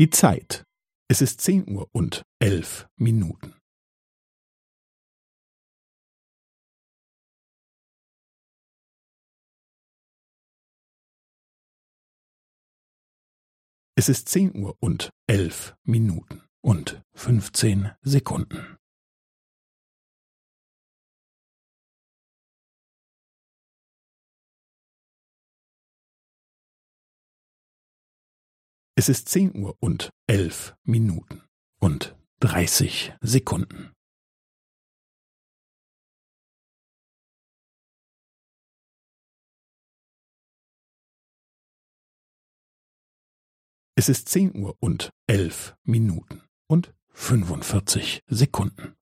Die Zeit. Es ist zehn Uhr und elf Minuten. Es ist zehn Uhr und elf Minuten und fünfzehn Sekunden. Es ist zehn Uhr und elf Minuten und dreißig Sekunden. Es ist zehn Uhr und elf Minuten und fünfundvierzig Sekunden.